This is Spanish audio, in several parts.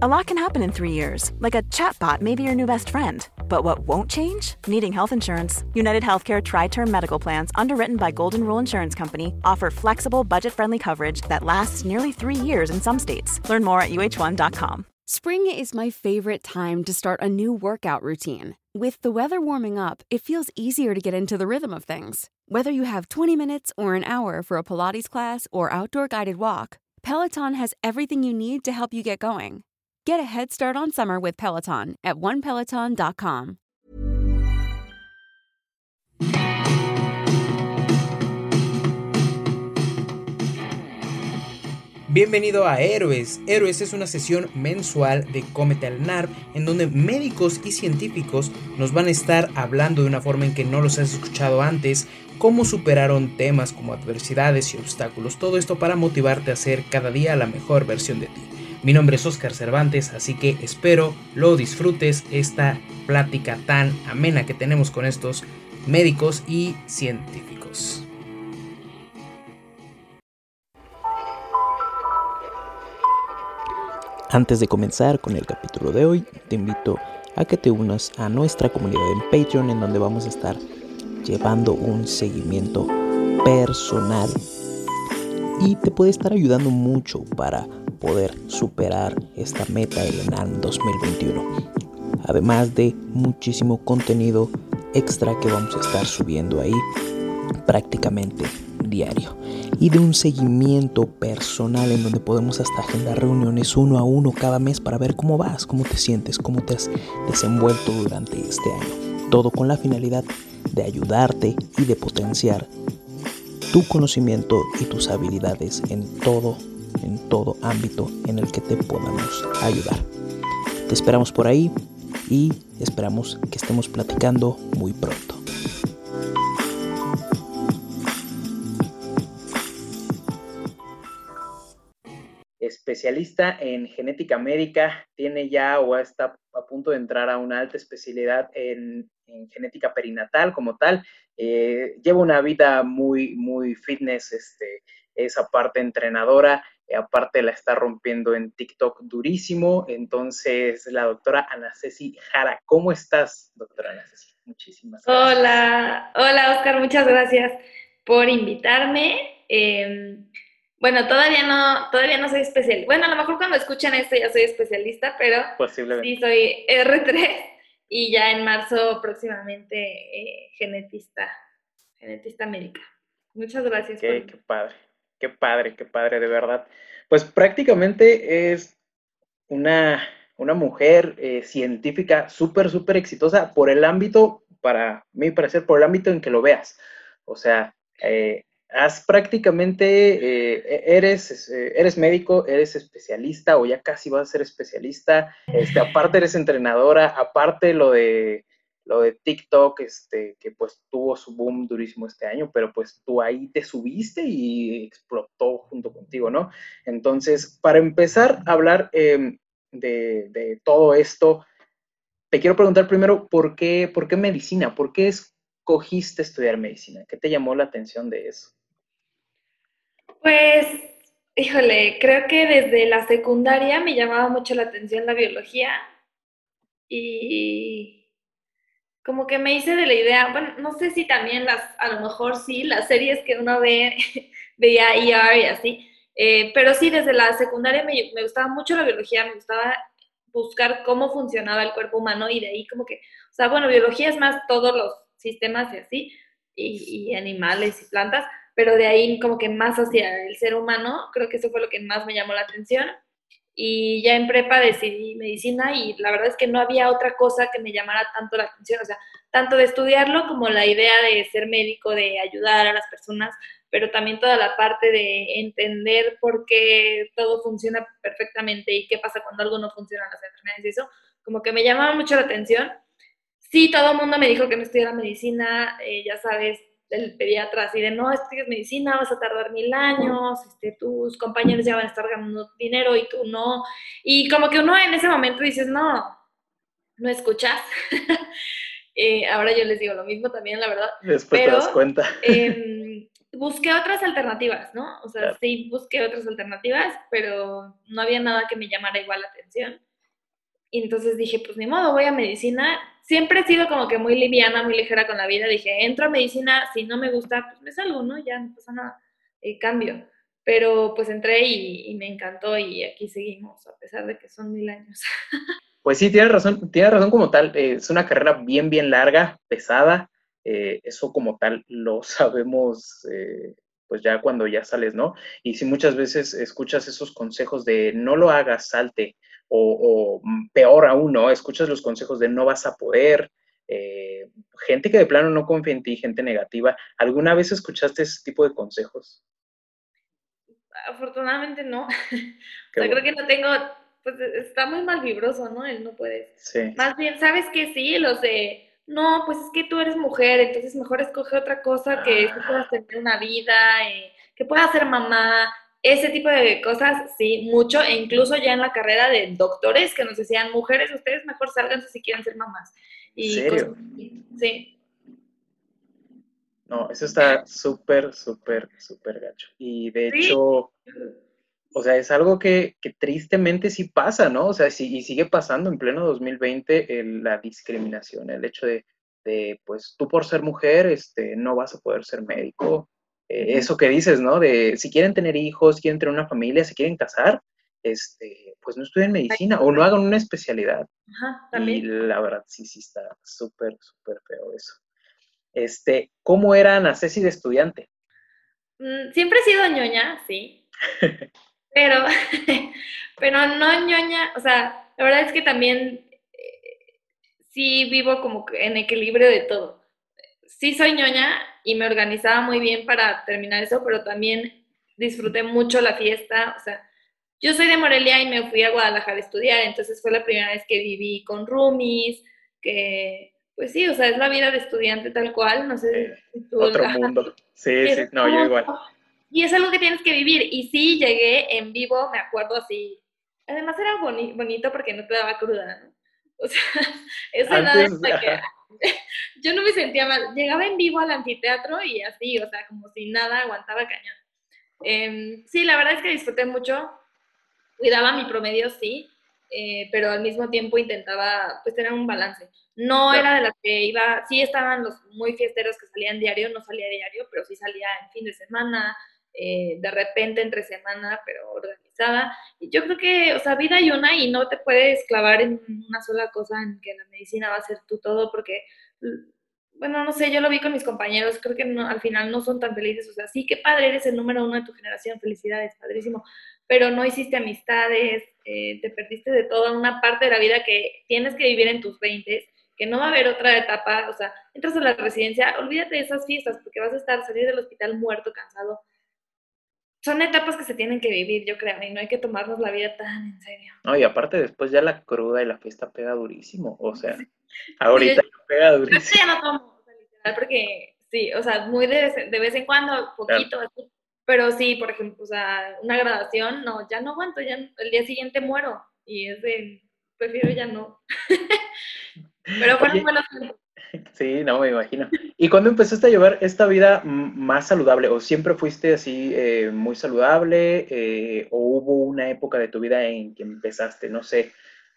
A lot can happen in three years, like a chatbot may be your new best friend. But what won't change? Needing health insurance. United Healthcare Tri Term Medical Plans, underwritten by Golden Rule Insurance Company, offer flexible, budget friendly coverage that lasts nearly three years in some states. Learn more at uh1.com. Spring is my favorite time to start a new workout routine. With the weather warming up, it feels easier to get into the rhythm of things. Whether you have 20 minutes or an hour for a Pilates class or outdoor guided walk, Peloton has everything you need to help you get going. Get a head start on summer with Peloton at onepeloton.com. Bienvenido a Héroes. Héroes es una sesión mensual de Cómete al NARP en donde médicos y científicos nos van a estar hablando de una forma en que no los has escuchado antes, cómo superaron temas como adversidades y obstáculos, todo esto para motivarte a ser cada día la mejor versión de ti. Mi nombre es Oscar Cervantes, así que espero lo disfrutes esta plática tan amena que tenemos con estos médicos y científicos. Antes de comenzar con el capítulo de hoy, te invito a que te unas a nuestra comunidad en Patreon en donde vamos a estar llevando un seguimiento personal y te puede estar ayudando mucho para poder superar esta meta del ENAM 2021. Además de muchísimo contenido extra que vamos a estar subiendo ahí prácticamente diario y de un seguimiento personal en donde podemos hasta agendar reuniones uno a uno cada mes para ver cómo vas, cómo te sientes, cómo te has desenvuelto durante este año. Todo con la finalidad de ayudarte y de potenciar tu conocimiento y tus habilidades en todo en todo ámbito en el que te podamos ayudar. Te esperamos por ahí y esperamos que estemos platicando muy pronto. Especialista en genética médica, tiene ya o está a punto de entrar a una alta especialidad en, genética perinatal como tal. Eh, lleva una vida muy, muy fitness, este, esa parte entrenadora eh, aparte la está rompiendo en TikTok durísimo. Entonces, la doctora Ana Ceci Jara, ¿cómo estás, doctora Ana Ceci? Muchísimas gracias. Hola, hola Oscar, muchas gracias por invitarme. Em, bueno, todavía no, todavía no soy especialista. Bueno, a lo mejor cuando escuchan esto ya soy especialista, pero sí soy R3 y ya en marzo próximamente eh, genetista, genetista médica. Muchas gracias. Qué, qué padre. Qué padre, qué padre, de verdad. Pues prácticamente es una, una mujer eh, científica súper, súper exitosa por el ámbito, para mi parecer, por el ámbito en que lo veas. O sea, eh, has prácticamente, eh, eres, eres médico, eres especialista o ya casi vas a ser especialista, este, aparte eres entrenadora, aparte lo de lo de TikTok, este, que pues tuvo su boom durísimo este año, pero pues tú ahí te subiste y explotó junto contigo, ¿no? Entonces, para empezar a hablar em, de, todo esto, te quiero preguntar primero, ¿por qué, ¿por qué medicina? ¿Por qué escogiste estudiar medicina? ¿Qué te llamó la atención de eso? Pues, híjole, creo que desde la secundaria me llamaba mucho la atención la biología y como que me hice de la idea, bueno, no sé si también las, a lo mejor sí, las series que uno ve, veía ER y así, eh, pero sí, desde la secundaria me, me, gustaba mucho la biología, me gustaba buscar cómo funcionaba el cuerpo humano y de ahí como que, o sea, bueno, biología es más todos los sistemas y así, y, y animales y plantas, pero de ahí como que más hacia el ser humano, creo que eso fue lo que más me llamó la atención y ya en prepa decidí medicina y la verdad es que no había otra cosa que me llamara tanto la atención, o sea, tanto de estudiarlo como la idea de ser médico, de ayudar a las personas, pero también toda la parte de entender por qué todo funciona perfectamente y qué pasa cuando algo no funciona las enfermedades y eso, como que me llamaba mucho la atención. Sí, todo el mundo me dijo que no estudiara medicina, eh, ya sabes, el pediatra así de, no, estudias medicina, vas a tardar mil años, este, tus compañeros ya van a estar ganando dinero y tú no. Y como que uno en ese momento dices, no, no escuchas. Eh, ahora yo les digo lo mismo también, la verdad. Después te das cuenta. Em, busqué otras alternativas, ¿no? O sea, sí busqué otras alternativas, pero no había nada que me llamara igual la atención. Y entonces dije, pues ni modo, voy a medicina. Siempre he sido como que muy liviana, muy ligera con la vida. Dije, entro a medicina, si no me gusta, pues me salgo, ¿no? Ya no pasa nada, eh, cambio. Pero pues entré y, me encantó y aquí seguimos, a pesar de que son mil años. Pues sí, tienes razón, tienes razón como tal. Eh, es una carrera bien, bien larga, pesada. Eh, eso como tal lo sabemos pues ya cuando ya sales, ¿no? Y si muchas veces escuchas esos consejos de no lo hagas, salte, o, peor aún, ¿no? Escuchas los consejos de no vas a poder, gente que de plano no confía en ti, gente negativa. ¿Alguna vez escuchaste ese tipo de consejos? Afortunadamente no. o sea, creo que no tengo pues e, está muy mal vibroso, ¿no? Él no puede. Sí. Más bien, ¿sabes qué? Sí, los de, no, pues es que tú eres mujer, entonces mejor escoge otra cosa que tú puedas tener una vida, eh, que puedas ser mamá, ese tipo de cosas, sí, mucho, e incluso ya en la carrera de doctores que nos decían, mujeres, ustedes mejor salgan si quieren ser mamás. Y serio? sí. No, eso está súper, súper, súper gacho. Y de hecho, o sea, es algo que, tristemente sí pasa, ¿no? O sea, sí, y sigue pasando en pleno 2020 la discriminación, el hecho de, pues, tú por ser mujer, este, no vas a poder ser médico. Eh, eso que dices, ¿no? De si quieren tener hijos, quieren tener una familia, se quieren casar, este, pues no estudien medicina o no hagan una especialidad. Ajá, también. Y la verdad, sí, sí está súper, súper feo eso. Este, ¿cómo era Ana Ceci de estudiante? Mm, siempre he sido ñoña, sí. Pero, pero no ñoña, o sea, la verdad es que también eh, sí vivo como en equilibrio de todo. Sí soy ñoña y me organizaba muy bien para terminar eso, pero también disfruté mucho la fiesta, o sea, yo soy de Morelia y me fui a Guadalajara a estudiar, entonces fue la primera vez que viví con roomies, que pues sí, o sea, es la vida de estudiante tal cual, no sé. Otro mundo. Sí, sí, no, yo igual. Y es algo que tienes que vivir. Y sí, llegué en vivo, me acuerdo así. Además era bonito porque no te daba cruda, ¿no? O sea, esa edad que yo no me sentía mal. Llegaba en vivo al anfiteatro y así, o sea, como si nada aguantaba cañón. Em, sí, la verdad es que disfruté mucho. Cuidaba mi promedio, sí, eh, pero al mismo tiempo intentaba pues tener un balance. No era de las que iba, sí estaban los muy fiesteros que salían diario, no salía diario, pero sí salía en fin de semana, eh, de repente entre semana, pero organizada. Y yo creo que, o sea, vida hay una y no te puedes clavar en una sola cosa en que la medicina va a ser tú todo, porque, bueno, no sé, yo lo vi con mis compañeros, creo que al final no son tan felices. O sea, sí, qué padre, eres el número uno de tu generación, felicidades, padrísimo, pero no hiciste amistades, eh, te perdiste de toda una parte de la vida que tienes que vivir en tus 20 que no va a haber otra etapa, o sea, entras a la residencia, olvídate de esas fiestas porque vas a estar salir del hospital muerto, cansado, son etapas que se tienen que vivir, yo creo, y no hay que tomarnos la vida tan en serio. No, y aparte después ya la cruda y la fiesta pega durísimo, o sea, ahorita pega durísimo. Ya no tomo, o sea, literal, porque sí, o sea, muy de, vez en cuando, poquito, así, pero sí, por ejemplo, o sea, una graduación, no, ya no aguanto, ya el día siguiente muero, y es de, prefiero ya no. pero bueno, bueno, Sí, no, me imagino. ¿Y cuándo empezaste a llevar esta vida más saludable? ¿O siempre fuiste así eh, muy saludable? Eh, ¿O hubo una época de tu vida en que empezaste, no sé,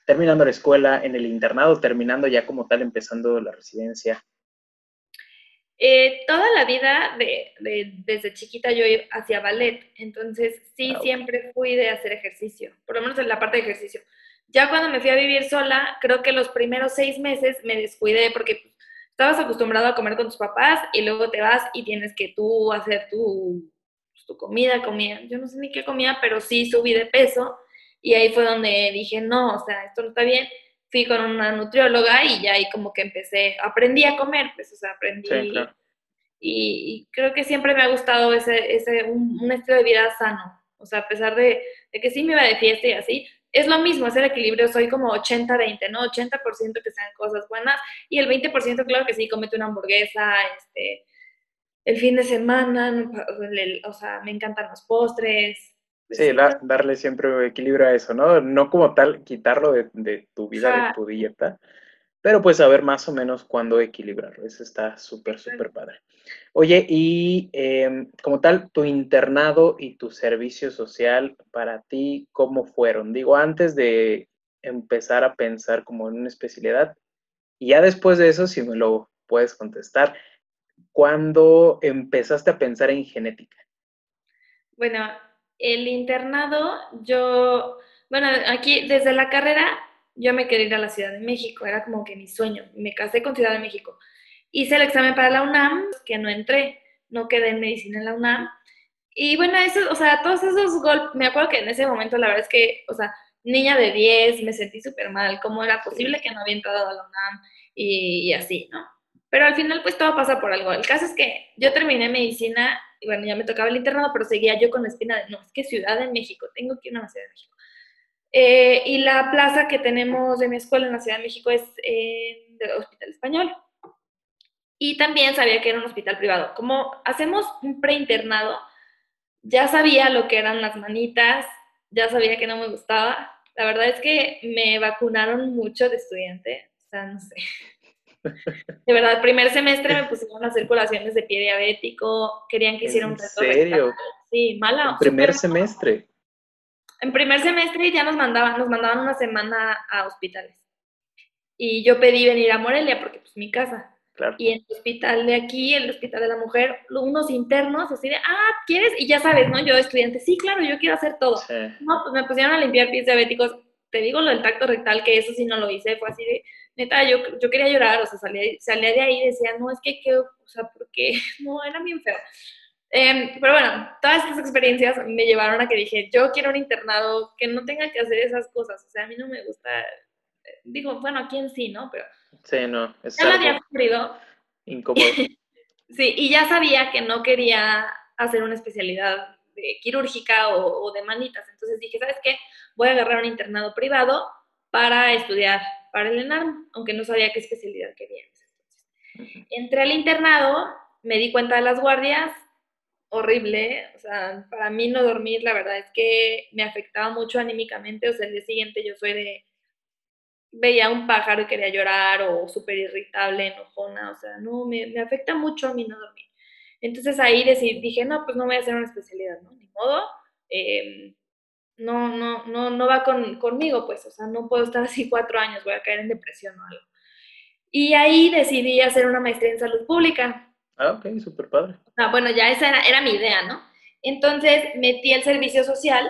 terminando la escuela, en el internado, terminando ya como tal, empezando la residencia? Eh, toda la vida, de, desde chiquita, yo hacía ballet, entonces sí, ah, siempre fui de hacer ejercicio, por lo menos en la parte de ejercicio. Ya cuando me fui a vivir sola, creo que los primeros seis meses me descuidé porque estabas acostumbrado a comer con tus papás y luego te vas y tienes que tú hacer tu, pues, tu comida, comida, yo no sé ni qué comida, pero sí subí de peso y ahí fue donde dije, no, o sea, esto no está bien. Fui con una nutrióloga y ya ahí como que empecé, aprendí a comer, pues, o sea, aprendí. y, creo que siempre me ha gustado ese, ese un, estilo de vida sano. O sea, a pesar de, de, que sí me iba de fiesta y así, es lo mismo, es el equilibrio, soy como 80-20, ¿no? 80% que sean cosas buenas y el 20% claro que sí, comete una hamburguesa, este, el fin de semana, o sea, me encantan los postres. Pues sí, darle siempre equilibrio a eso, ¿no? No como tal quitarlo de, de tu vida, de tu dieta, pero pues saber más o menos cuándo equilibrarlo. Eso está súper, súper padre. Oye, y em, como tal, tu internado y tu servicio social para ti, ¿cómo fueron? Digo, antes de empezar a pensar como en una especialidad, y ya después de eso, si me lo puedes contestar, ¿cuándo empezaste a pensar en genética? Bueno, el internado, yo, bueno, aquí desde la carrera yo me quería ir a la Ciudad de México, era como que mi sueño. Me casé con Ciudad de México. Hice el examen para la UNAM, que no entré, no quedé en medicina en la UNAM. Y bueno, eso, o sea, todos esos golpes, me acuerdo que en ese momento la verdad es que, o sea, niña de 10, me sentí súper mal, cómo era posible que no había entrado a la UNAM y, así, ¿no? Pero al final pues todo pasa por algo. El caso es que yo terminé medicina y bueno, ya me tocaba el internado, pero seguía yo con la espina de, no, es que Ciudad de México, tengo que ir a la Ciudad de México. Eh, y la plaza que tenemos de mi escuela en la Ciudad de México es en el Hospital Español. Y también sabía que era un hospital privado. Como hacemos un preinternado, ya sabía lo que eran las manitas, ya sabía que no me gustaba. La verdad es que me vacunaron mucho de estudiante, o sea, no sé. De verdad, el primer semestre me pusieron las circulaciones de pie diabético, querían que hiciera un reto. ¿En serio? Sí, mala. ¿El primer semestre? En primer semestre ya nos mandaban, nos mandaban una semana a hospitales. Y yo pedí venir a Morelia porque pues mi casa. Y en el hospital de aquí, el hospital de la mujer, unos internos así de, ah, ¿quieres? Y ya sabes, ¿no? Yo estudiante, sí, claro, yo quiero hacer todo. No, pues me pusieron a limpiar pies diabéticos. Te digo lo del tacto rectal, que eso sí no lo hice, fue así de, neta, yo, yo quería llorar, o sea, salía, salía de ahí y decía, no, es que, que o sea, porque no, era bien feo. Em, pero bueno, todas estas experiencias me llevaron a que dije, yo quiero un internado que no tenga que hacer esas cosas. O sea, a mí no me gusta, digo, bueno, a quién sí, ¿no? Pero sí, no, es ya lo había sufrido. Incómodo. sí, y ya sabía que no quería hacer una especialidad de quirúrgica o, de manitas. Entonces dije, ¿sabes qué? Voy a agarrar un internado privado para estudiar para el ENARM, aunque no sabía qué especialidad quería. Entonces, entré al internado, me di cuenta de las guardias, horrible, o sea, para mí no dormir, la verdad es que me afectaba mucho anímicamente, o sea, el día siguiente yo soy de, veía un pájaro y quería llorar, o súper irritable, enojona, o sea, no, me, me, afecta mucho a mí no dormir. Entonces ahí decidí, dije, no, pues no voy a hacer una especialidad, ¿no? Ni modo, em, no, no, no, no va con, conmigo, pues, o sea, no puedo estar así cuatro años, voy a caer en depresión o algo. Y ahí decidí hacer una maestría en salud pública. Ah, ok, súper padre. Ah, bueno, ya esa era, mi idea, ¿no? Entonces metí el servicio social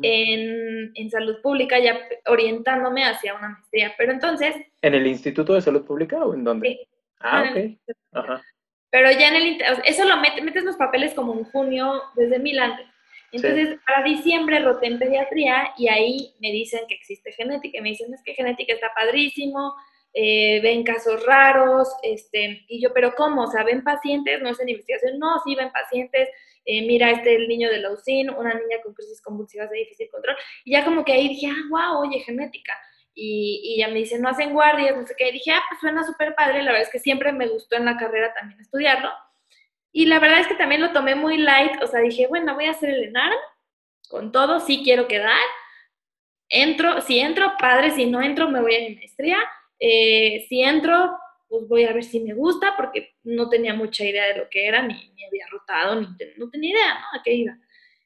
en, en, salud pública, ya orientándome hacia una maestría. Pero entonces... ¿En el Instituto de Salud Pública o en dónde? Sí. Ah, ok. Ajá. Pero ya en el... Eso lo metes, metes los papeles como en junio, desde mil antes. Entonces, para diciembre roté en pediatría y ahí me dicen que existe genética. Y me dicen, es que genética está padrísimo, eh, ven casos raros, este, y yo, pero ¿cómo? O sea, ven pacientes, no es en investigación, no, sí ven pacientes, eh, mira, este el niño de la UCIN, una niña con crisis convulsivas de difícil control, y ya como que ahí dije, ah, wow, oye, genética, y, y ya me dicen, no hacen guardias, no sé qué, y dije, ah, pues suena súper padre, la verdad es que siempre me gustó en la carrera también estudiarlo, y la verdad es que también lo tomé muy light, o sea, dije, bueno, voy a hacer el ENARM, con todo, sí quiero quedar, entro, si entro, padre, si no entro, me voy a mi maestría, eh, si entro, pues voy a ver si me gusta, porque no tenía mucha idea de lo que era, ni, ni había rotado, ni no tenía idea, ¿no? A qué iba.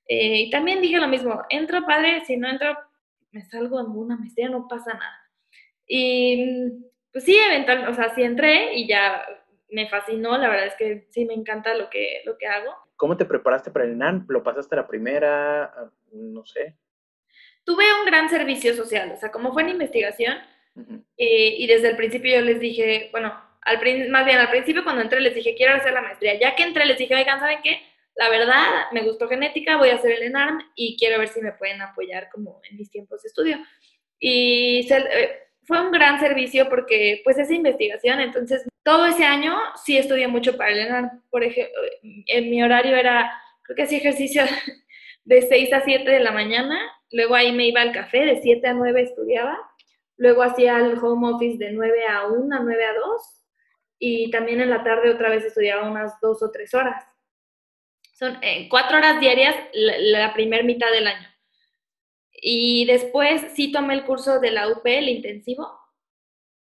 Eh, y también dije lo mismo, entro padre, si no entro, me salgo en una maestría, no pasa nada. Y pues sí, eventualmente, o sea, sí entré y ya me fascinó, la verdad es que sí me encanta lo que, lo que hago. ¿Cómo te preparaste para el NAN? ¿Lo pasaste la primera? Ah, no sé. Tuve un gran servicio social, o sea, como fue en investigación, eh, y desde el principio yo les dije, bueno, al, más bien al principio cuando entré les dije, quiero hacer la maestría. Ya que entré les dije, oigan, ¿saben qué? La verdad, me gustó genética, voy a hacer el ENARM y quiero ver si me pueden apoyar como en mis tiempos de estudio. Y eh, fue un gran servicio porque pues es investigación, entonces todo ese año sí estudié mucho para el ENARM. Por ejemplo, en mi horario era, creo que hacía ejercicio de 6 a 7 de la mañana, luego ahí me iba al café, de 7 a 9 estudiaba, luego hacía el home office de 9 a 1, 9 a 2, y también en la tarde otra vez estudiaba unas 2 o 3 horas. Son eh, 4 horas diarias la, primera mitad del año. Y después sí tomé el curso de la UP, el intensivo,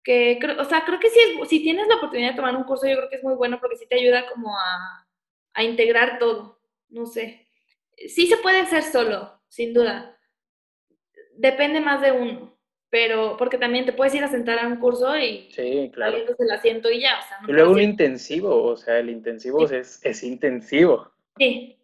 que, o sea, creo que si, si tienes la oportunidad de tomar un curso, yo creo que es muy bueno porque sí te ayuda como a, a integrar todo, no sé. Sí se puede hacer solo, sin duda. Depende más de uno, pero porque también te puedes ir a sentar a un curso y sí, claro. el asiento y ya. O sea, no y luego un intensivo, o sea, el intensivo es, es intensivo. Sí,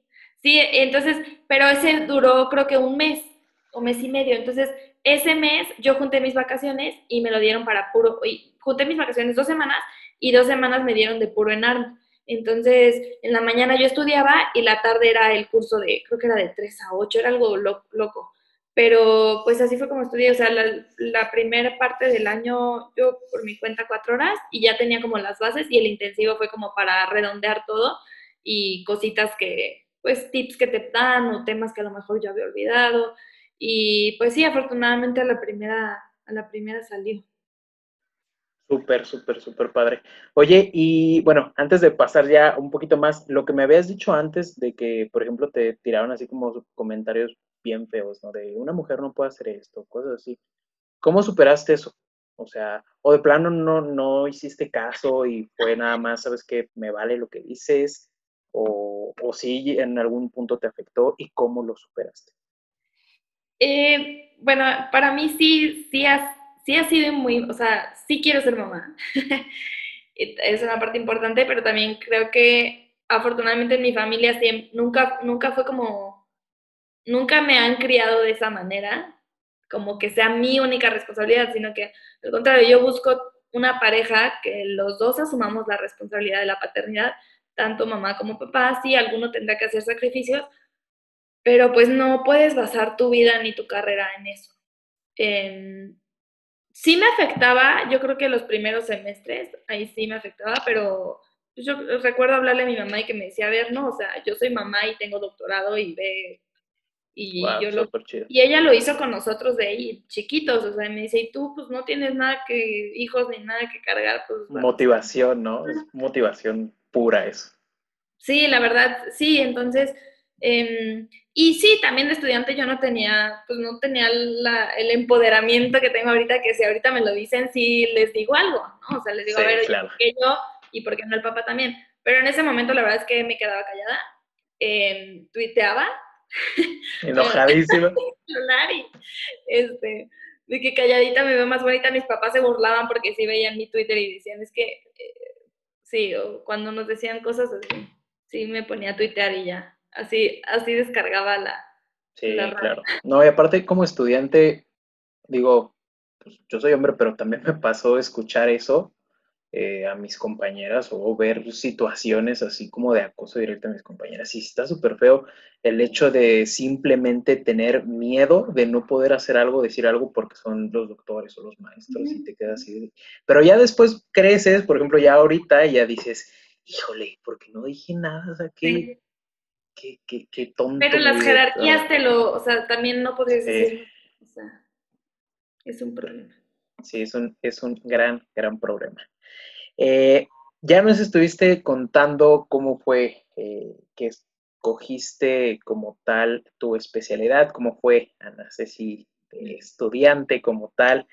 sí, entonces, pero ese duró creo que un mes o mes y medio, entonces ese mes yo junté mis vacaciones y me lo dieron para puro, y junté mis vacaciones dos semanas y dos semanas me dieron de puro en ARM. Entonces, en la mañana yo estudiaba y la tarde era el curso de, creo que era de 3 a 8, era algo loco. Pero pues así fue como estudié, o sea, la, primera parte del año yo por mi cuenta cuatro horas y ya tenía como las bases y el intensivo fue como para redondear todo y cositas que, pues tips que te dan o temas que a lo mejor yo había olvidado. Y pues sí, afortunadamente a la primera, a la primera salió. Súper, súper, súper padre. Oye, y bueno, antes de pasar ya un poquito más, lo que me habías dicho antes de que, por ejemplo, te tiraron así como comentarios bien feos, ¿no? De una mujer no puede hacer esto, cosas así. ¿Cómo superaste eso? O sea, o de plano no, no hiciste caso y fue nada más, ¿sabes qué? Me vale lo que dices, o, o sí en algún punto te afectó y cómo lo superaste. Eh, bueno, para mí sí, sí ha, sí ha sido muy, o sea, sí quiero ser mamá. es una parte importante, pero también creo que afortunadamente en mi familia nunca, nunca fue como, nunca me han criado de esa manera, como que sea mi única responsabilidad, sino que al contrario, yo busco una pareja que los dos asumamos la responsabilidad de la paternidad, tanto mamá como papá, sí, alguno tendrá que hacer sacrificios, pero pues no puedes basar tu vida ni tu carrera en eso. sí me afectaba, yo creo que los primeros semestres, ahí sí me afectaba, pero yo recuerdo hablarle a mi mamá y que me decía, a ver, no, o sea, yo soy mamá y tengo doctorado y ve, y yo lo, y ella lo hizo con nosotros de ahí, chiquitos, o sea, me dice, y tú pues no tienes nada que, hijos ni nada que cargar, pues... Motivación, ¿no? Es motivación pura eso. Sí, la verdad, sí, entonces Em, y sí, también de estudiante yo no tenía, pues no tenía el empoderamiento que tengo ahorita, que si ahorita me lo dicen, sí les digo algo, ¿no? O sea, les digo, a ver, ¿por qué yo y por qué no el papá también? Pero en ese momento la verdad es que me quedaba callada, eh, tuiteaba. Enojadísima. este, de que calladita me veo más bonita, mis papás se burlaban porque sí veían mi Twitter y decían, es que, eh, sí, o cuando nos decían cosas así, sí me ponía a tuitear y ya así, así descargaba la. Sí, claro. No, y aparte, como estudiante, digo, pues, yo soy hombre, pero también me pasó escuchar eso eh, a mis compañeras o ver situaciones así como de acoso directo a mis compañeras. Y está súper feo el hecho de simplemente tener miedo de no poder hacer algo, decir algo porque son los doctores o los maestros y te quedas así. Pero ya después creces, por ejemplo, ya ahorita ya dices, híjole, porque no dije nada, o sea, que qué, tonto. Pero las jerarquías te lo, o sea, también no podrías decir, o sea, es un problema. Sí, es un, es un gran, gran problema. Eh, ya nos estuviste contando cómo fue eh, que escogiste como tal tu especialidad, cómo fue Ana Ceci, estudiante como tal,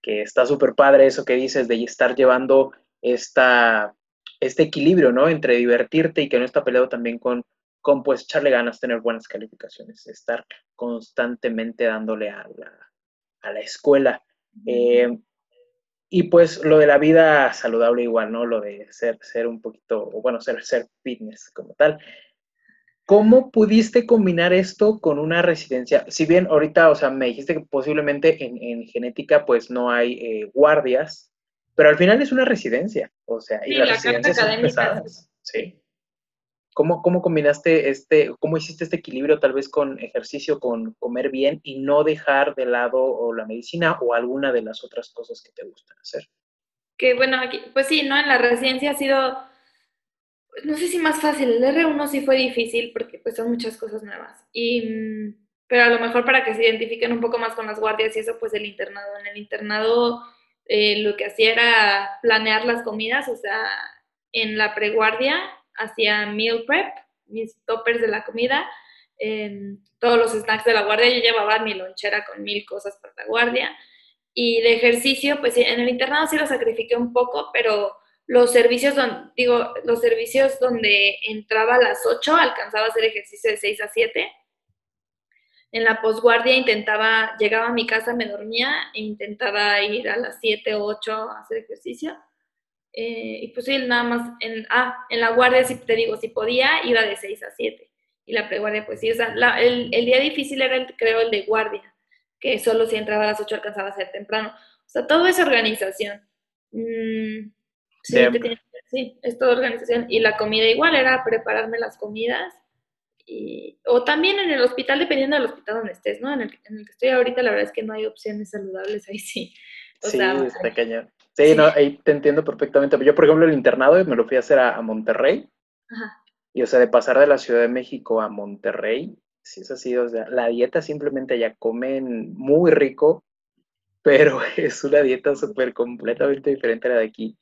que está súper padre eso que dices de estar llevando esta, este equilibrio, ¿no? Entre divertirte y que no está peleado también con con pues echarle ganas, tener buenas calificaciones, estar constantemente dándole a la, escuela. Eh, y pues lo de la vida saludable igual, ¿no? Lo de ser, ser un poquito, bueno, ser, ser fitness como tal. ¿Cómo pudiste combinar esto con una residencia? Si bien ahorita, o sea, me dijiste que posiblemente en, genética pues no hay eh, guardias, pero al final es una residencia, o sea, y las residencias son pesadas, ¿sí? ¿Cómo, ¿Cómo combinaste este, cómo hiciste este equilibrio tal vez con ejercicio, con comer bien y no dejar de lado o la medicina o alguna de las otras cosas que te gustan hacer? que bueno, aquí, pues sí, ¿no? En la residencia ha sido, no sé si más fácil, el R1 sí fue difícil porque pues son muchas cosas nuevas. Y, mm, pero a lo mejor para que se identifiquen un poco más con las guardias y eso, pues el internado. En el internado eh, lo que hacía era planear las comidas, o sea, en la preguardia hacía meal prep, mis toppers de la comida, todos los snacks de la guardia, yo llevaba mi lonchera con mil cosas para la guardia. Y de ejercicio, pues en el internado sí lo sacrifiqué un poco, pero los servicios, donde, digo, los servicios donde entraba a las 8, alcanzaba a hacer ejercicio de 6 a 7. En la posguardia intentaba, llegaba a mi casa, me dormía e intentaba ir a las 7 o 8 a hacer ejercicio. Eh, y pues sí, nada más, en, ah, en la guardia, si te digo, si podía, iba de 6 a 7. Y la preguardia, pues sí, o sea, el, el, día difícil era, el, creo, el de guardia, que solo si entraba a las 8 alcanzaba a ser temprano. O sea, todo es organización. Mm, sí, sí, es toda organización. Y la comida igual era prepararme las comidas. Y, o también en el hospital, dependiendo del hospital donde estés, ¿no? En el, en el que estoy ahorita, la verdad es que no hay opciones saludables ahí sí. O sí, sea, está cañón. Sí, no, ahí te entiendo perfectamente. Yo, por ejemplo, el internado me lo fui a hacer a, Monterrey. Ajá. Y, o sea, de pasar de la Ciudad de México a Monterrey, sí es así, o sea, la dieta simplemente ya comen muy rico, pero es una dieta súper completamente diferente a la de aquí.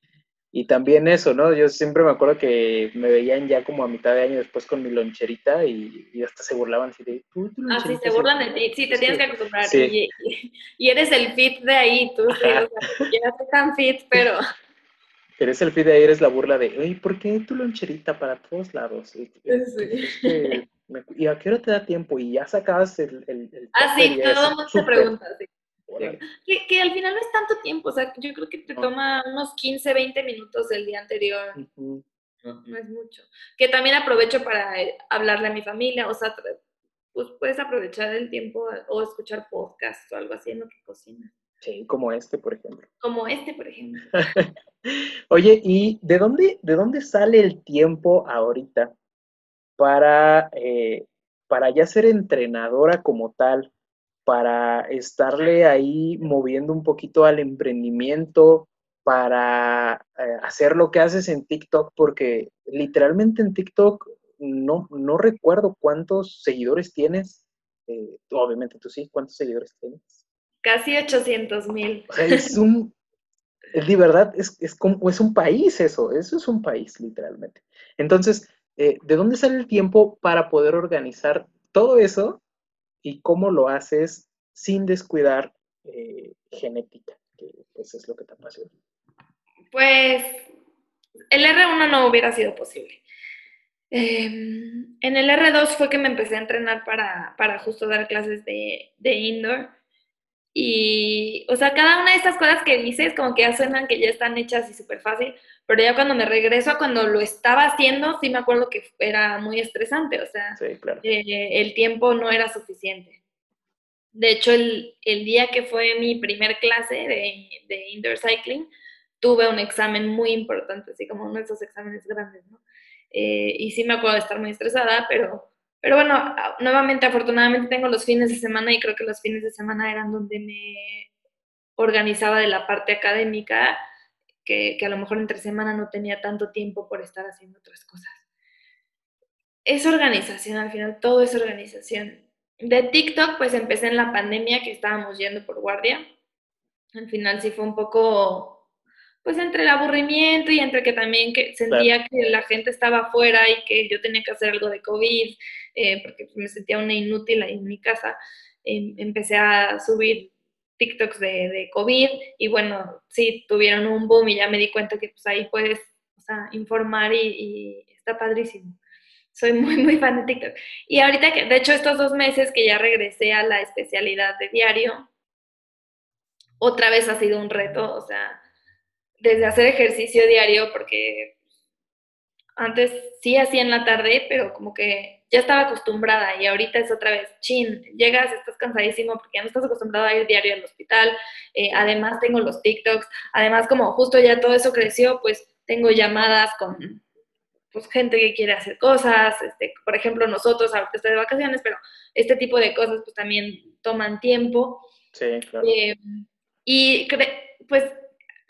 Y también eso, ¿no? Yo siempre me acuerdo que me veían ya como a mitad de año después con mi loncherita y, hasta se burlaban así de... ah, sí, se burlan de ti, sí, te tienes que acostumbrar. Y, eres el fit de ahí, tú, sí, o sea, ya no tan fit, pero... Eres el fit de ahí, eres la burla de, oye, ¿por qué tu loncherita para todos lados? Sí. ¿Y a qué hora te da tiempo? Y ya sacabas el... el, ah, sí, todo el mundo se pregunta, sí. Que, que, al final no es tanto tiempo, o sea, yo creo que te toma unos 15, 20 minutos del día anterior. no, no, es mucho. Que también aprovecho para eh, hablarle a mi familia, o sea, pues puedes aprovechar el tiempo o escuchar podcast o algo así en lo que cocinas. Sí, como este, por ejemplo. Como este, por ejemplo. Oye, ¿y de dónde, de dónde sale el tiempo ahorita para, eh, para ya ser entrenadora como tal? Para estarle ahí moviendo un poquito al emprendimiento, para eh, hacer lo que haces en TikTok, porque literalmente en TikTok no, no recuerdo cuántos seguidores tienes. Eh, obviamente tú sí, ¿cuántos seguidores tienes? Casi 800 mil. es un, de verdad, es, es, como, es un país eso, eso es un país literalmente. Entonces, eh, ¿de dónde sale el tiempo para poder organizar todo eso y cómo lo haces sin descuidar eh, genética, que pues es lo que te apasiona. Pues el R1 no hubiera sido posible. Em, en el R2 fue que me empecé a entrenar para, para justo dar clases de, de, indoor. Y, o sea, cada una de estas cosas que dices como que ya suenan que ya están hechas y súper fácil, pero ya cuando me regreso a cuando lo estaba haciendo, sí me acuerdo que era muy estresante, o sea, eh, el tiempo no era suficiente. De hecho, el, día que fue mi primer clase de, de, indoor cycling, tuve un examen muy importante, así como uno de esos exámenes grandes, ¿no? Eh, y sí me acuerdo de estar muy estresada, pero, pero bueno, nuevamente, afortunadamente tengo los fines de semana y creo que los fines de semana eran donde me organizaba de la parte académica, que, que a lo mejor entre semana no tenía tanto tiempo por estar haciendo otras cosas. Es organización, al final todo es organización de TikTok, pues empecé en la pandemia que estábamos yendo por guardia. Al final sí fue un poco, pues entre el aburrimiento y entre que también que sentía que la gente estaba afuera y que yo tenía que hacer algo de COVID, eh, porque me sentía una inútil ahí en mi casa. Em, empecé a subir TikToks de, de, COVID y bueno, sí, tuvieron un boom y ya me di cuenta que pues ahí puedes o sea, informar y, y está padrísimo. Soy muy, muy fan de TikTok. Y ahorita que, de hecho, estos dos meses que ya regresé a la especialidad de diario, otra vez ha sido un reto, o sea, desde hacer ejercicio diario, porque antes sí hacía en la tarde, pero como que ya estaba acostumbrada y ahorita es otra vez, chin, llegas, estás cansadísimo porque ya no estás acostumbrado a ir diario al hospital, eh, además tengo los TikToks, además como justo ya todo eso creció, pues tengo llamadas con pues, gente que quiere hacer cosas, este, por ejemplo, nosotros ahorita estoy de vacaciones, pero este tipo de cosas pues también toman tiempo. Sí, claro. Eh, y pues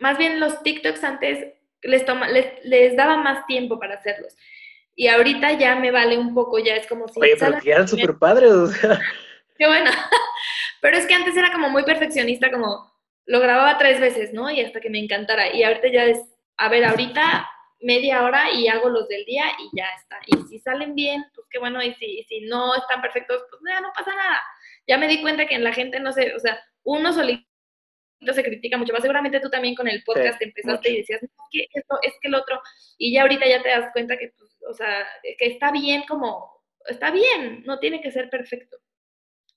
más bien los TikToks antes les, toma, les, daba más tiempo para hacerlos. Y ahorita ya me vale un poco, ya es como si... Oye, pero que eran súper padres, o sea... Qué bueno. Pero es que antes era como muy perfeccionista, como lo grababa tres veces, ¿no? Y hasta que me encantara. Y ahorita ya es, a ver, ahorita media hora y hago los del día y ya está. Y si salen bien, pues qué bueno. Y si, si no están perfectos, pues ya no pasa nada. Ya me di cuenta que en la gente no sé, o sea, uno solito se critica mucho más. Seguramente tú también con el podcast empezaste y decías, no, es que esto, es que el otro. Y ya ahorita ya te das cuenta que, pues, o sea, que está bien como, está bien, no tiene que ser perfecto.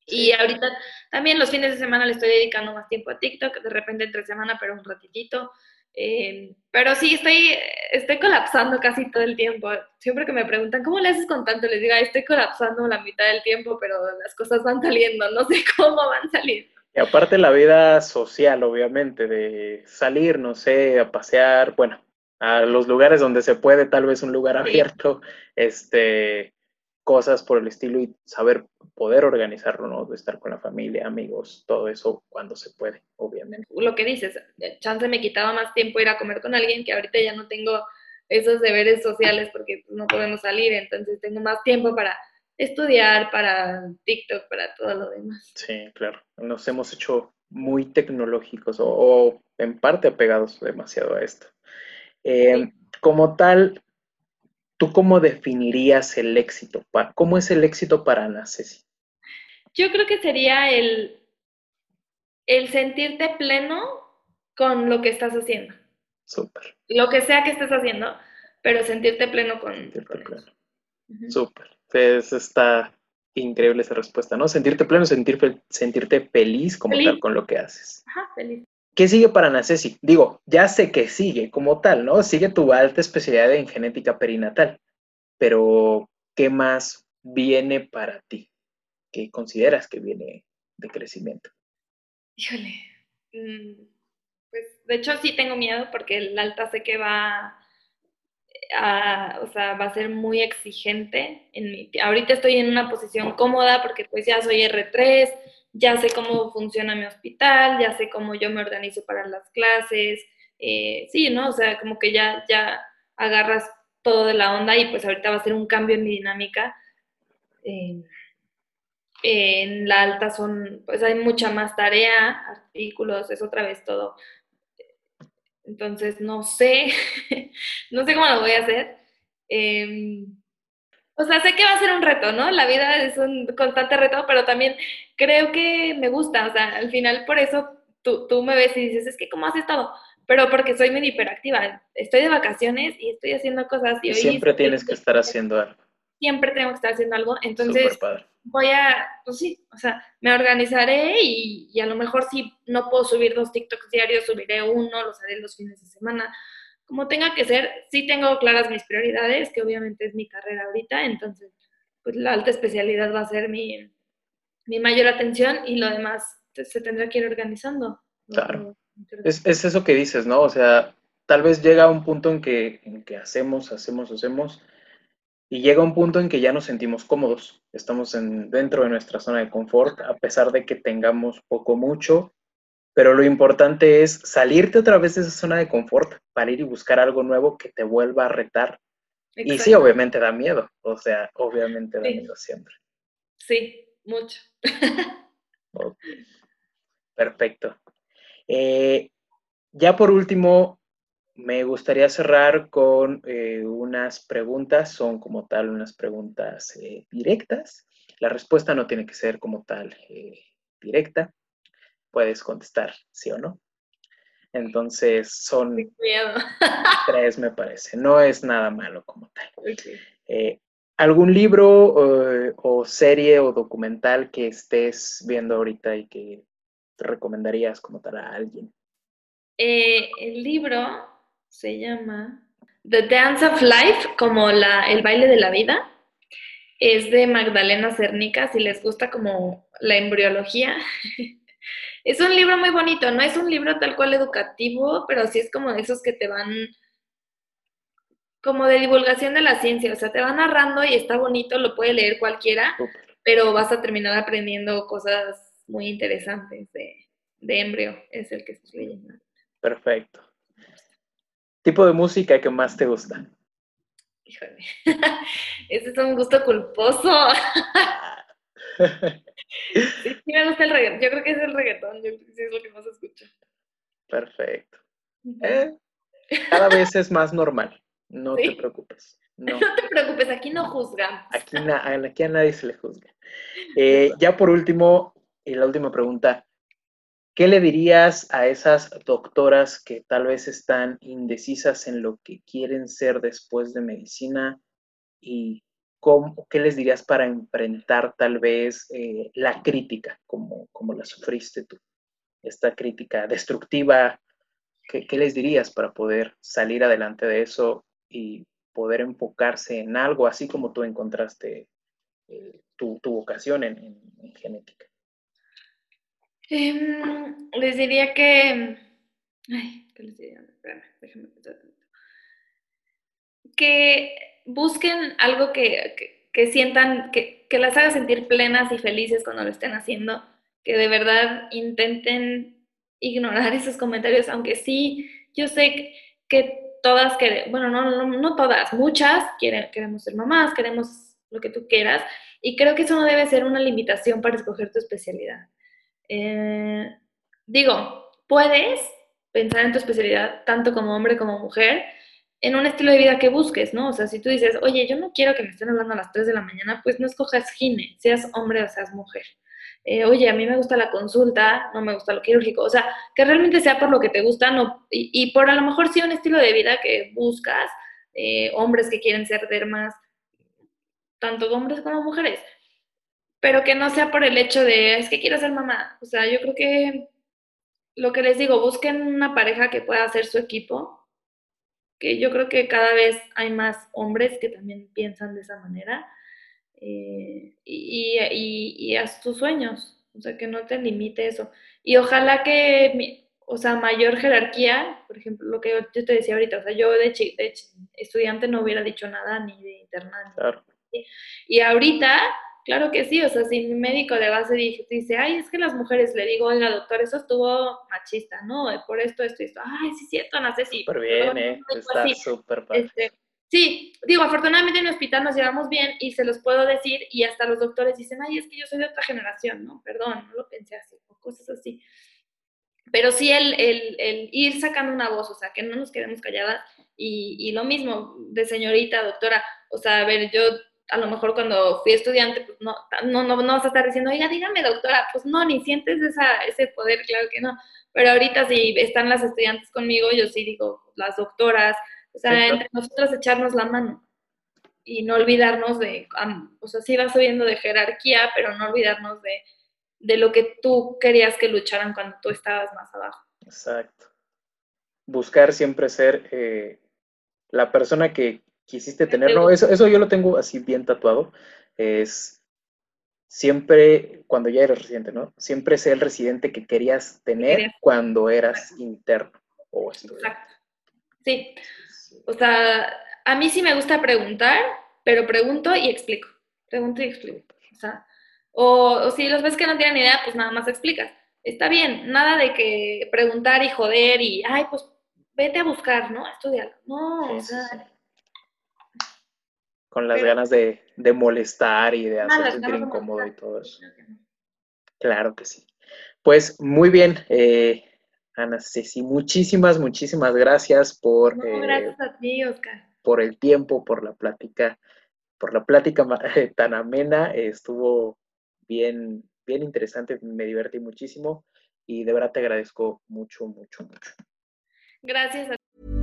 Y ahorita también los fines de semana le estoy dedicando más tiempo a TikTok, de repente entre semana, pero un ratitito. Eh, pero sí, estoy, estoy colapsando casi todo el tiempo. Siempre que me preguntan, ¿cómo le haces con tanto? Les digo, estoy colapsando la mitad del tiempo, pero las cosas van saliendo, no sé cómo van saliendo. Y aparte la vida social, obviamente, de salir, no sé, a pasear, bueno, a los lugares donde se puede, tal vez un lugar abierto, este, cosas por el estilo y saber poder organizarlo, ¿no? De estar con la familia, amigos, todo eso cuando se puede, obviamente. Lo que dices, chance me quitaba más tiempo ir a comer con alguien que ahorita ya no tengo esos deberes sociales porque no podemos salir, entonces tengo más tiempo para estudiar, para TikTok, para todo lo demás. Sí, claro. Nos hemos hecho muy tecnológicos o, en parte apegados demasiado a esto. Eh, como tal, ¿Tú cómo definirías el éxito? ¿Cómo es el éxito para Ana Ceci? Yo creo que sería el, el sentirte pleno con lo que estás haciendo. Súper. Lo que sea que estés haciendo, pero sentirte pleno con, sentirte pleno. Súper. Está increíble esa respuesta, ¿no? Sentirte pleno, sentir, sentirte feliz como tal con lo que haces. Ajá, feliz. ¿Qué sigue para Nacesi? Digo, ya sé que sigue como tal, ¿no? Sigue tu alta especialidad en genética perinatal, pero ¿qué más viene para ti? ¿Qué consideras que viene de crecimiento? Híjole, mm, pues de hecho sí tengo miedo porque el alta sé que va a, o sea, va a ser muy exigente. En mi, ahorita estoy en una posición cómoda porque pues ya soy R3, ya sé cómo funciona mi hospital, ya sé cómo yo me organizo para las clases, eh, sí, ¿no? O sea, como que ya, ya agarras todo de la onda y pues ahorita va a ser un cambio en mi dinámica. en la alta son, pues hay mucha más tarea, artículos, es otra vez todo. Entonces, no sé, no sé cómo lo voy a hacer. Em, o sea, sé que va a ser un reto, ¿no? La vida es un constante reto, pero también creo que me gusta. O sea, al final por eso tú, tú me ves y dices, es que ¿cómo has estado? Pero porque soy muy hiperactiva. Estoy de vacaciones y estoy haciendo cosas. Y siempre tienes que estar haciendo algo. Siempre tengo que estar haciendo algo. Entonces, voy a, pues sí, o sea, me organizaré y, y, a lo mejor si no puedo subir dos TikToks diarios, subiré uno, los haré los fines de semana como tenga que ser, sí tengo claras mis prioridades, que obviamente es mi carrera ahorita, entonces pues la alta especialidad va a ser mi, mi mayor atención y lo demás se tendrá que ir organizando. Claro. Es, es, eso que dices, ¿no? O sea, tal vez llega un punto en que, en que hacemos, hacemos, hacemos, y llega un punto en que ya nos sentimos cómodos. Estamos en, dentro de nuestra zona de confort, a pesar de que tengamos poco mucho, pero lo importante es salirte otra vez de esa zona de confort para ir y buscar algo nuevo que te vuelva a retar. Y sí, obviamente da miedo, o sea, obviamente da miedo siempre. Sí, mucho. Perfecto. Eh, ya por último, me gustaría cerrar con eh, unas preguntas, son como tal unas preguntas eh, directas. La respuesta no tiene que ser como tal directa puedes contestar sí o no. Entonces son tres, me parece. No es nada malo como tal. Eh, ¿Algún libro eh, o serie o documental que estés viendo ahorita y que te recomendarías como tal a alguien? Eh, el libro se llama The Dance of Life, como la, el baile de la vida. Es de Magdalena Cernica, si les gusta como la embriología. Es un libro muy bonito, no es un libro tal cual educativo, pero sí es como de esos que te van como de divulgación de la ciencia, o sea, te va narrando y está bonito, lo puede leer cualquiera, pero vas a terminar aprendiendo cosas muy interesantes de, de embrio, es el que estoy leyendo. Perfecto. tipo de música que más te gusta. Híjole, ese es un gusto culposo. sí, me gusta el reggaetón. Yo creo que es el reggaetón. Yo creo que sí es lo que más escucho. Perfecto. Eh, cada vez es más normal. No te preocupes. No. te preocupes, aquí no juzgamos. Aquí, aquí a nadie se le juzga. Eh, ya por último, y la última pregunta, ¿qué le dirías a esas doctoras que tal vez están indecisas en lo que quieren ser después de medicina? ¿Y qué les dirías para enfrentar tal vez eh, la crítica, como, como la sufriste tú? Esta crítica destructiva, ¿qué, ¿qué les dirías para poder salir adelante de eso y poder enfocarse en algo así como tú encontraste eh, tu, vocación en, genética? Em, les diría que... Ay, ¿qué les diría? Espérame, déjenme pensar. Que busquen algo que, sientan, que, que, las haga sentir plenas y felices cuando lo estén haciendo, que de verdad intenten ignorar esos comentarios, aunque sí, yo sé que todas, queremos, bueno, no, no, todas, muchas queremos ser mamás, queremos lo que tú quieras, y creo que eso no debe ser una limitación para escoger tu especialidad. Eh, digo, puedes pensar en tu especialidad tanto como hombre como mujer en un estilo de vida que busques, ¿no? O sea, si tú dices, oye, yo no quiero que me estén hablando a las 3 de la mañana, pues no escojas gine, seas hombre o seas mujer. Eh, oye, a mí me gusta la consulta, no me gusta lo quirúrgico, o sea, que realmente sea por lo que te gusta no, y, por a lo mejor sí un estilo de vida que buscas, eh, hombres que quieren ser dermas, tanto hombres como mujeres, pero que no sea por el hecho de, es que quiero ser mamá, o sea, yo creo que lo que les digo, busquen una pareja que pueda hacer su equipo, que yo creo que cada vez hay más hombres que también piensan de esa manera eh, y, y, y, haz tus sueños, o sea, que no te limite eso. Y ojalá que, o sea, mayor jerarquía, por ejemplo, lo que yo, te decía ahorita, o sea, yo de, estudiante no hubiera dicho nada ni de internado. Claro. Y ahorita, claro que sí, o sea, si mi médico de base dice, ay, es que las mujeres, le digo, oiga, doctor, eso estuvo machista, ¿no? Por esto, esto y esto. Ay, sí, cierto, no sé si. Súper bien, ¿eh? Está súper. Este, Sí, digo, afortunadamente en el hospital nos llevamos bien y se los puedo decir y hasta los doctores dicen, ay, es que yo soy de otra generación, ¿no? Perdón, no lo pensé así, o cosas así. Pero sí el, el, ir sacando una voz, o sea, que no nos quedemos calladas y, y, lo mismo de señorita, doctora, o sea, a ver, yo a lo mejor cuando fui estudiante, pues no, no, no, no vas a estar diciendo, oiga, dígame doctora, pues no, ni sientes esa, ese poder, claro que no. Pero ahorita si están las estudiantes conmigo, yo sí digo, las doctoras, o sea, entre nosotros echarnos la mano y no olvidarnos de, o sea, sí va subiendo de jerarquía, pero no olvidarnos de, de lo que tú querías que lucharan cuando tú estabas más abajo. Exacto. Buscar siempre ser eh, la persona que quisiste tener. No, eso, eso yo lo tengo así bien tatuado. Es siempre, cuando ya eres residente, ¿no? Siempre ser el residente que querías tener cuando eras interno o estudiante. Exacto. Sí. O sea, a mí sí me gusta preguntar, pero pregunto y explico. Pregunto y explico. O sea, o, si los ves que no tienen idea, pues nada más explicas. Está bien, nada de que preguntar y joder y, ay, pues vete a buscar, ¿no? Estudiar. No, o sea. Con las ganas de, molestar y de hacer sentir incómodo y todo eso. Claro que sí. Pues muy bien. Eh, Ana Ceci, muchísimas, muchísimas gracias por... No, gracias a ti, Oscar. Por el tiempo, por la plática, por la plática tan amena. Estuvo bien, bien interesante, me divertí muchísimo y de verdad te agradezco mucho, mucho, mucho. Gracias a